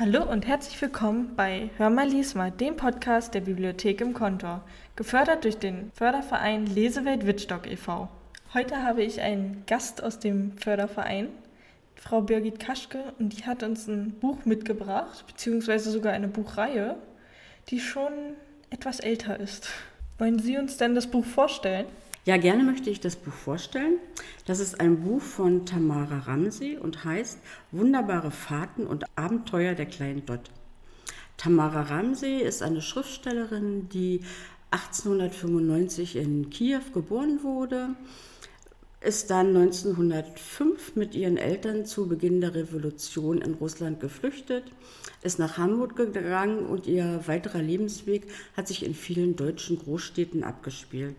Hallo und herzlich willkommen bei Hör mal lies mal, dem Podcast der Bibliothek im Kontor, gefördert durch den Förderverein Lesewelt Wittstock e.V. Heute habe ich einen Gast aus dem Förderverein, Frau Birgit Kaschke, und die hat uns ein Buch mitgebracht, beziehungsweise sogar eine Buchreihe, die schon etwas älter ist. Wollen Sie uns denn das Buch vorstellen? Ja, gerne möchte ich das Buch vorstellen. Das ist ein Buch von Tamara Ramsey und heißt Wunderbare Fahrten und Abenteuer der kleinen Dot. Tamara Ramsey ist eine Schriftstellerin, die 1895 in Kiew geboren wurde, ist dann 1905 mit ihren Eltern zu Beginn der Revolution in Russland geflüchtet, ist nach Hamburg gegangen und ihr weiterer Lebensweg hat sich in vielen deutschen Großstädten abgespielt.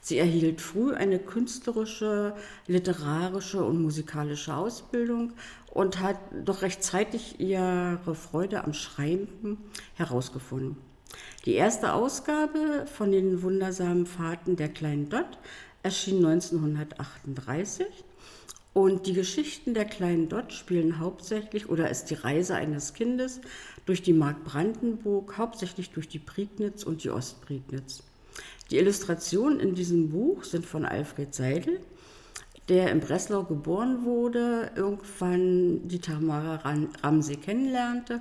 Sie erhielt früh eine künstlerische, literarische und musikalische Ausbildung und hat doch rechtzeitig ihre Freude am Schreiben herausgefunden. Die erste Ausgabe von den wundersamen Fahrten der kleinen Dot erschien 1938 und die Geschichten der kleinen Dot spielen hauptsächlich oder ist die Reise eines Kindes durch die Mark Brandenburg, hauptsächlich durch die Prignitz und die Ostprignitz. Die Illustrationen in diesem Buch sind von Alfred Seidel, der in Breslau geboren wurde, irgendwann die Tamara Ramsey kennenlernte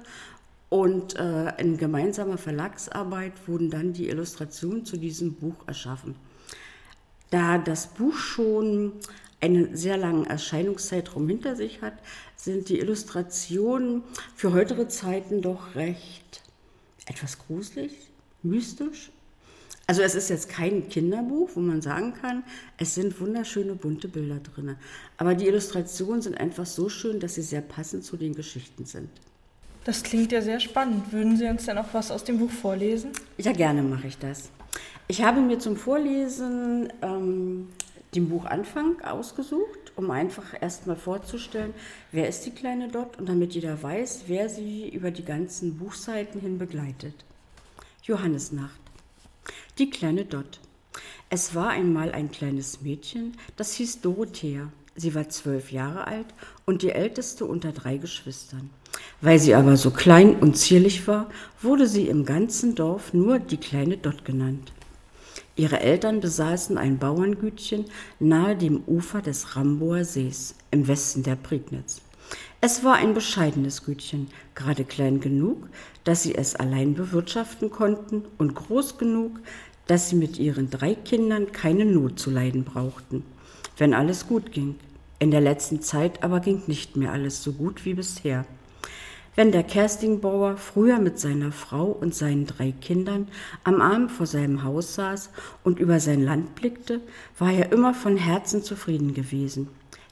und äh, in gemeinsamer Verlagsarbeit wurden dann die Illustrationen zu diesem Buch erschaffen. Da das Buch schon einen sehr langen Erscheinungszeitraum hinter sich hat, sind die Illustrationen für heutige Zeiten doch recht etwas gruselig, mystisch also es ist jetzt kein Kinderbuch, wo man sagen kann, es sind wunderschöne bunte Bilder drin. Aber die Illustrationen sind einfach so schön, dass sie sehr passend zu den Geschichten sind. Das klingt ja sehr spannend. Würden Sie uns denn auch was aus dem Buch vorlesen? Ja, gerne mache ich das. Ich habe mir zum Vorlesen ähm, den Buchanfang ausgesucht, um einfach erstmal vorzustellen, wer ist die kleine Dot und damit jeder weiß, wer sie über die ganzen Buchseiten hin begleitet. Johannesnacht. Die kleine Dot. Es war einmal ein kleines Mädchen, das hieß Dorothea. Sie war zwölf Jahre alt und die älteste unter drei Geschwistern. Weil sie aber so klein und zierlich war, wurde sie im ganzen Dorf nur die kleine Dot genannt. Ihre Eltern besaßen ein Bauerngütchen nahe dem Ufer des Ramboer Sees im Westen der Prignitz. Es war ein bescheidenes Gütchen, gerade klein genug, dass sie es allein bewirtschaften konnten und groß genug, dass sie mit ihren drei Kindern keine Not zu leiden brauchten, wenn alles gut ging. In der letzten Zeit aber ging nicht mehr alles so gut wie bisher. Wenn der Kerstingbauer früher mit seiner Frau und seinen drei Kindern am Abend vor seinem Haus saß und über sein Land blickte, war er immer von Herzen zufrieden gewesen.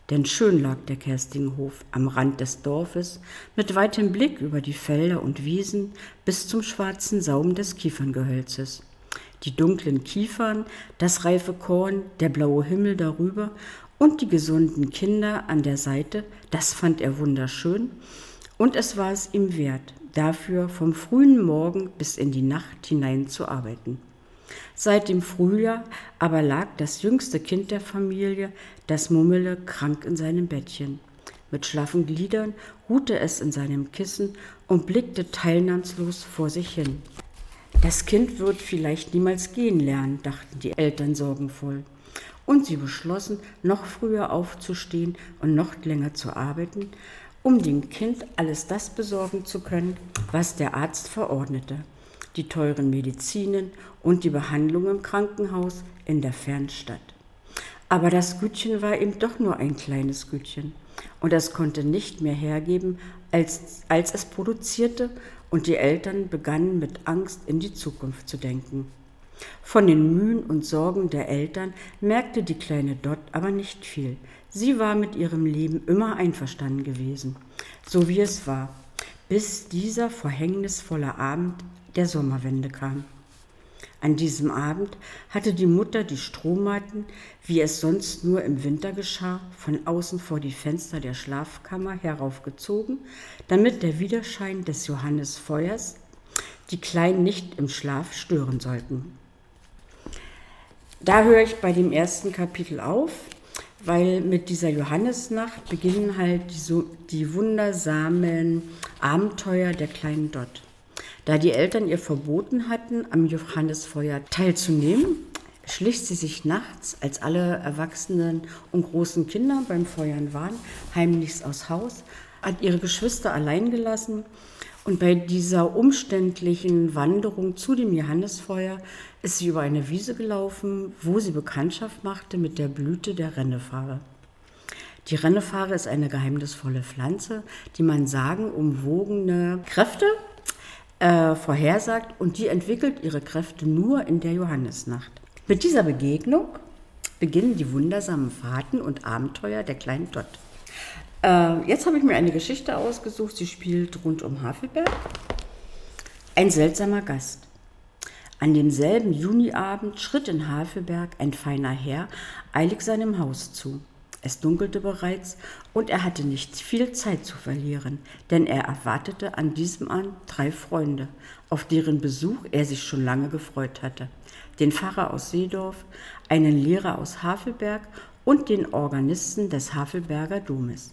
Denn schön lag der Kerstinghof am Rand des Dorfes, mit weitem Blick über die Felder und Wiesen bis zum schwarzen Saum des Kieferngehölzes die dunklen Kiefern, das reife Korn, der blaue Himmel darüber und die gesunden Kinder an der Seite, das fand er wunderschön und es war es ihm wert, dafür vom frühen Morgen bis in die Nacht hinein zu arbeiten. Seit dem Frühjahr aber lag das jüngste Kind der Familie, das Mummele, krank in seinem Bettchen. Mit schlaffen Gliedern ruhte es in seinem Kissen und blickte teilnahmslos vor sich hin. Das Kind wird vielleicht niemals gehen lernen, dachten die Eltern sorgenvoll. Und sie beschlossen, noch früher aufzustehen und noch länger zu arbeiten, um dem Kind alles das besorgen zu können, was der Arzt verordnete. Die teuren Medizinen und die Behandlung im Krankenhaus in der Fernstadt. Aber das Gütchen war eben doch nur ein kleines Gütchen und es konnte nicht mehr hergeben, als, als es produzierte und die Eltern begannen mit Angst in die Zukunft zu denken. Von den Mühen und Sorgen der Eltern merkte die kleine Dot aber nicht viel. Sie war mit ihrem Leben immer einverstanden gewesen, so wie es war, bis dieser verhängnisvolle Abend der Sommerwende kam. An diesem Abend hatte die Mutter die Strohmatten, wie es sonst nur im Winter geschah, von außen vor die Fenster der Schlafkammer heraufgezogen, damit der Widerschein des Johannesfeuers die Kleinen nicht im Schlaf stören sollten. Da höre ich bei dem ersten Kapitel auf, weil mit dieser Johannesnacht beginnen halt die, so, die wundersamen Abenteuer der kleinen Dot. Da die Eltern ihr verboten hatten, am Johannesfeuer teilzunehmen, schlich sie sich nachts, als alle Erwachsenen und großen Kinder beim Feuern waren, heimlichst aus Haus, hat ihre Geschwister allein gelassen und bei dieser umständlichen Wanderung zu dem Johannesfeuer ist sie über eine Wiese gelaufen, wo sie Bekanntschaft machte mit der Blüte der Rennefahre. Die Rennefahre ist eine geheimnisvolle Pflanze, die man sagenumwogene Kräfte äh, vorhersagt und die entwickelt ihre Kräfte nur in der Johannesnacht. Mit dieser Begegnung beginnen die wundersamen Fahrten und Abenteuer der kleinen Dot. Äh, jetzt habe ich mir eine Geschichte ausgesucht, sie spielt rund um Havelberg. Ein seltsamer Gast. An demselben Juniabend schritt in Havelberg ein feiner Herr eilig seinem Haus zu. Es dunkelte bereits und er hatte nicht viel Zeit zu verlieren, denn er erwartete an diesem Abend drei Freunde, auf deren Besuch er sich schon lange gefreut hatte. Den Pfarrer aus Seedorf, einen Lehrer aus Havelberg und den Organisten des Havelberger Domes.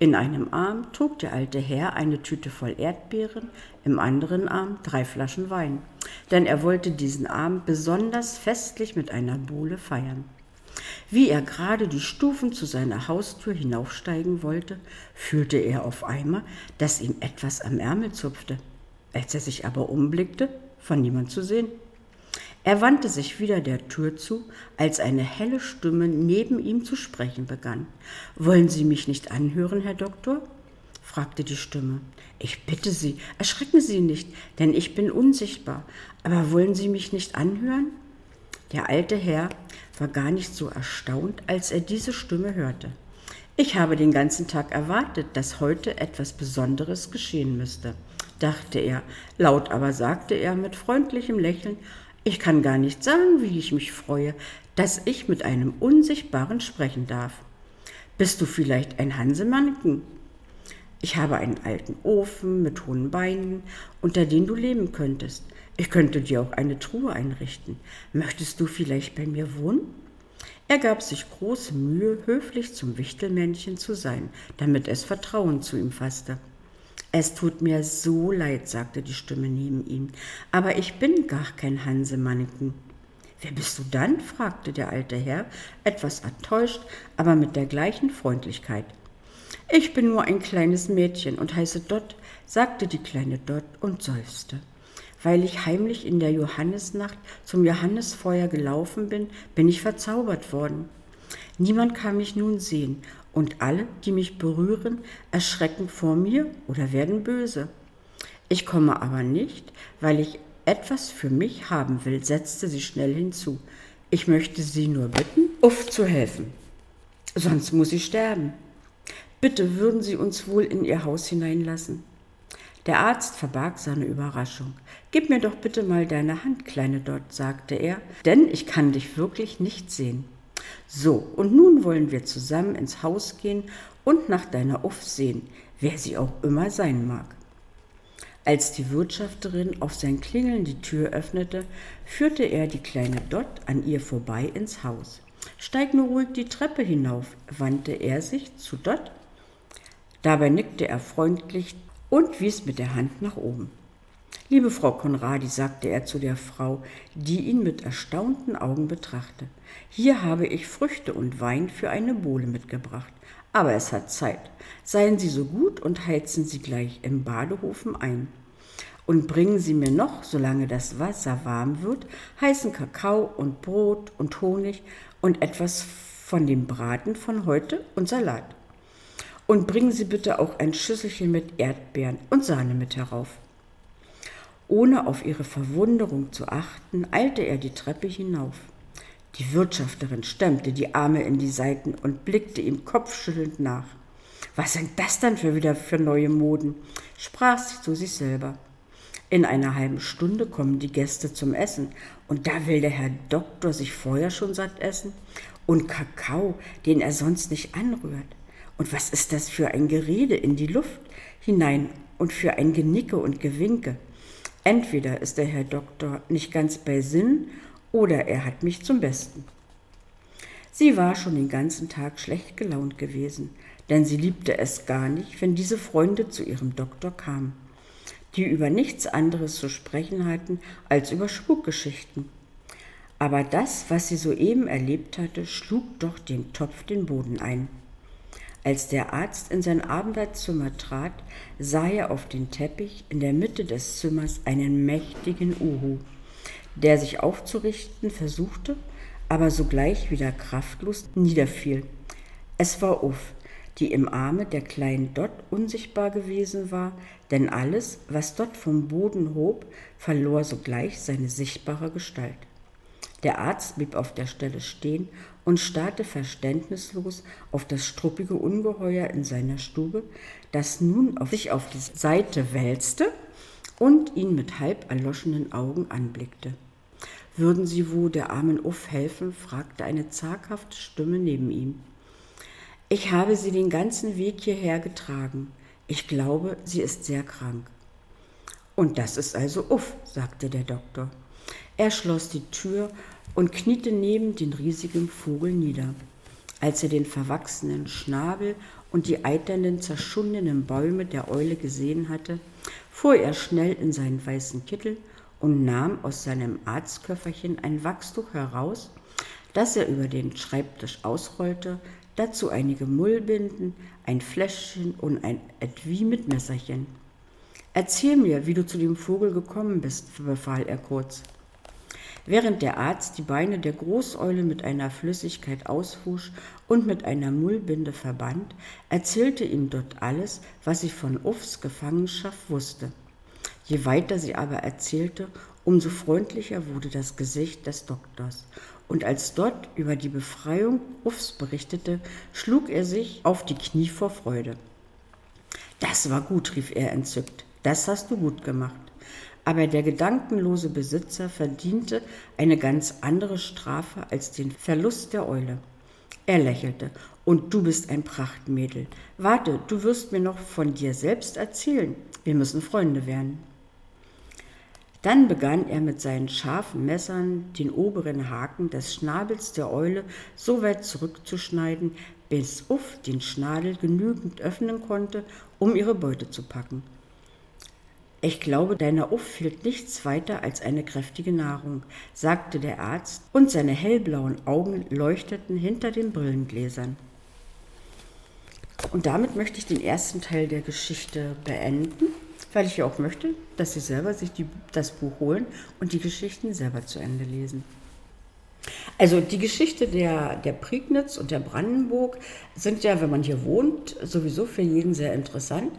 In einem Arm trug der alte Herr eine Tüte voll Erdbeeren, im anderen Arm drei Flaschen Wein, denn er wollte diesen Abend besonders festlich mit einer Buhle feiern. Wie er gerade die Stufen zu seiner Haustür hinaufsteigen wollte, fühlte er auf einmal, dass ihm etwas am Ärmel zupfte. Als er sich aber umblickte, war niemand zu sehen. Er wandte sich wieder der Tür zu, als eine helle Stimme neben ihm zu sprechen begann. Wollen Sie mich nicht anhören, Herr Doktor? fragte die Stimme. Ich bitte Sie, erschrecken Sie nicht, denn ich bin unsichtbar. Aber wollen Sie mich nicht anhören? Der alte Herr war gar nicht so erstaunt, als er diese Stimme hörte. Ich habe den ganzen Tag erwartet, dass heute etwas Besonderes geschehen müsste, dachte er. Laut aber sagte er mit freundlichem Lächeln, ich kann gar nicht sagen, wie ich mich freue, dass ich mit einem Unsichtbaren sprechen darf. Bist du vielleicht ein Hansemanken? Ich habe einen alten Ofen mit hohen Beinen, unter dem du leben könntest. Ich könnte dir auch eine Truhe einrichten. Möchtest du vielleicht bei mir wohnen? Er gab sich große Mühe, höflich zum Wichtelmännchen zu sein, damit es Vertrauen zu ihm fasste. Es tut mir so leid, sagte die Stimme neben ihm, aber ich bin gar kein Hansemanniken. Wer bist du dann? fragte der alte Herr, etwas enttäuscht, aber mit der gleichen Freundlichkeit. Ich bin nur ein kleines Mädchen und heiße Dot, sagte die kleine Dot und seufzte. Weil ich heimlich in der Johannesnacht zum Johannesfeuer gelaufen bin, bin ich verzaubert worden. Niemand kann mich nun sehen, und alle, die mich berühren, erschrecken vor mir oder werden böse. Ich komme aber nicht, weil ich etwas für mich haben will, setzte sie schnell hinzu. Ich möchte Sie nur bitten, Uff zu helfen. Sonst muss ich sterben. Bitte würden Sie uns wohl in Ihr Haus hineinlassen. Der Arzt verbarg seine Überraschung. Gib mir doch bitte mal deine Hand, kleine Dot, sagte er, denn ich kann dich wirklich nicht sehen. So, und nun wollen wir zusammen ins Haus gehen und nach deiner Uff sehen, wer sie auch immer sein mag. Als die Wirtschafterin auf sein Klingeln die Tür öffnete, führte er die kleine Dot an ihr vorbei ins Haus. Steig nur ruhig die Treppe hinauf, wandte er sich zu Dot. Dabei nickte er freundlich und wies mit der Hand nach oben. Liebe Frau Konradi, sagte er zu der Frau, die ihn mit erstaunten Augen betrachte, hier habe ich Früchte und Wein für eine Bohle mitgebracht. Aber es hat Zeit. Seien Sie so gut und heizen Sie gleich im Badehofen ein. Und bringen Sie mir noch, solange das Wasser warm wird, heißen Kakao und Brot und Honig und etwas von dem Braten von heute und Salat. Und bringen Sie bitte auch ein Schüsselchen mit Erdbeeren und Sahne mit herauf. Ohne auf ihre Verwunderung zu achten, eilte er die Treppe hinauf. Die Wirtschafterin stemmte die Arme in die Seiten und blickte ihm kopfschüttelnd nach. Was sind das denn für wieder für neue Moden? sprach sie zu sich selber. In einer halben Stunde kommen die Gäste zum Essen, und da will der Herr Doktor sich vorher schon satt essen. Und Kakao, den er sonst nicht anrührt. Und was ist das für ein Gerede in die Luft hinein und für ein Genicke und Gewinke? Entweder ist der Herr Doktor nicht ganz bei Sinn oder er hat mich zum Besten. Sie war schon den ganzen Tag schlecht gelaunt gewesen, denn sie liebte es gar nicht, wenn diese Freunde zu ihrem Doktor kamen, die über nichts anderes zu sprechen hatten als über Spukgeschichten. Aber das, was sie soeben erlebt hatte, schlug doch den Topf den Boden ein. Als der Arzt in sein Abendzimmer trat, sah er auf den Teppich in der Mitte des Zimmers einen mächtigen Uhu, der sich aufzurichten versuchte, aber sogleich wieder kraftlos niederfiel. Es war Uff, die im Arme der kleinen Dot unsichtbar gewesen war, denn alles, was Dot vom Boden hob, verlor sogleich seine sichtbare Gestalt. Der Arzt blieb auf der Stelle stehen und starrte verständnislos auf das struppige Ungeheuer in seiner Stube, das nun auf sich auf die Seite wälzte und ihn mit halb erloschenen Augen anblickte. Würden Sie wo der armen Uff helfen? fragte eine zaghafte Stimme neben ihm. Ich habe sie den ganzen Weg hierher getragen. Ich glaube, sie ist sehr krank. Und das ist also Uff, sagte der Doktor. Er schloss die Tür und kniete neben den riesigen Vogel nieder. Als er den verwachsenen Schnabel und die eiternden, zerschundenen Bäume der Eule gesehen hatte, fuhr er schnell in seinen weißen Kittel und nahm aus seinem Arztköfferchen ein Wachstuch heraus, das er über den Schreibtisch ausrollte, dazu einige Mullbinden, ein Fläschchen und ein Etui mit Messerchen. Erzähl mir, wie du zu dem Vogel gekommen bist, befahl er kurz. Während der Arzt die Beine der Großeule mit einer Flüssigkeit auswusch und mit einer Mullbinde verband, erzählte ihm dort alles, was sie von Uffs Gefangenschaft wusste. Je weiter sie aber erzählte, umso freundlicher wurde das Gesicht des Doktors. Und als dort über die Befreiung Uffs berichtete, schlug er sich auf die Knie vor Freude. Das war gut, rief er entzückt. Das hast du gut gemacht aber der gedankenlose Besitzer verdiente eine ganz andere Strafe als den Verlust der Eule. Er lächelte. Und du bist ein Prachtmädel. Warte, du wirst mir noch von dir selbst erzählen. Wir müssen Freunde werden. Dann begann er mit seinen scharfen Messern den oberen Haken des Schnabels der Eule so weit zurückzuschneiden, bis Uff den Schnabel genügend öffnen konnte, um ihre Beute zu packen. Ich glaube, deiner Uff fehlt nichts weiter als eine kräftige Nahrung, sagte der Arzt, und seine hellblauen Augen leuchteten hinter den Brillengläsern. Und damit möchte ich den ersten Teil der Geschichte beenden, weil ich ja auch möchte, dass Sie selber sich die, das Buch holen und die Geschichten selber zu Ende lesen. Also die Geschichte der, der Prignitz und der Brandenburg sind ja, wenn man hier wohnt, sowieso für jeden sehr interessant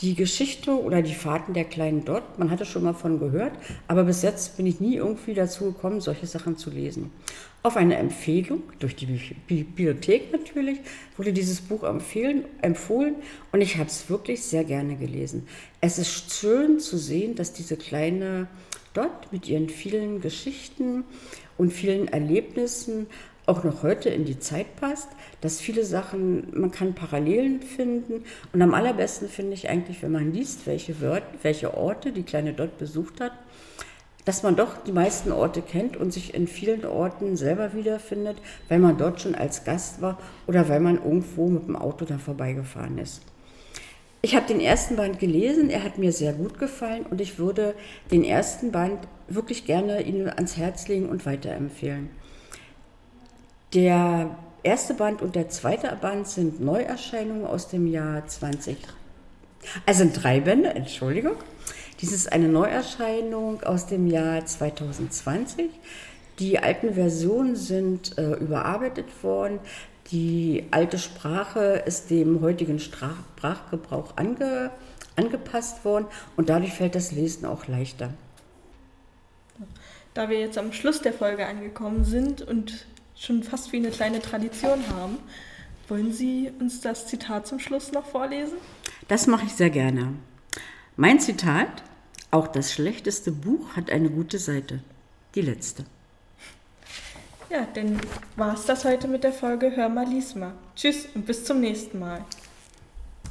die Geschichte oder die Fahrten der kleinen Dot, man hatte schon mal von gehört, aber bis jetzt bin ich nie irgendwie dazu gekommen, solche Sachen zu lesen. Auf eine Empfehlung, durch die Bibliothek natürlich, wurde dieses Buch empfohlen und ich habe es wirklich sehr gerne gelesen. Es ist schön zu sehen, dass diese kleine Dot mit ihren vielen Geschichten und vielen Erlebnissen auch noch heute in die Zeit passt, dass viele Sachen, man kann Parallelen finden. Und am allerbesten finde ich eigentlich, wenn man liest, welche, Wörter, welche Orte die kleine Dot besucht hat, dass man doch die meisten Orte kennt und sich in vielen Orten selber wiederfindet, weil man dort schon als Gast war oder weil man irgendwo mit dem Auto da vorbeigefahren ist. Ich habe den ersten Band gelesen, er hat mir sehr gut gefallen und ich würde den ersten Band wirklich gerne Ihnen ans Herz legen und weiterempfehlen. Der erste Band und der zweite Band sind Neuerscheinungen aus dem Jahr 20. Also sind drei Bände, Entschuldigung. Dies ist eine Neuerscheinung aus dem Jahr 2020. Die alten Versionen sind äh, überarbeitet worden. Die alte Sprache ist dem heutigen Sprachgebrauch ange, angepasst worden und dadurch fällt das Lesen auch leichter. Da wir jetzt am Schluss der Folge angekommen sind und schon fast wie eine kleine Tradition haben. Wollen Sie uns das Zitat zum Schluss noch vorlesen? Das mache ich sehr gerne. Mein Zitat, auch das schlechteste Buch hat eine gute Seite. Die letzte. Ja, dann war es das heute mit der Folge Hör mal, lies mal. Tschüss und bis zum nächsten Mal.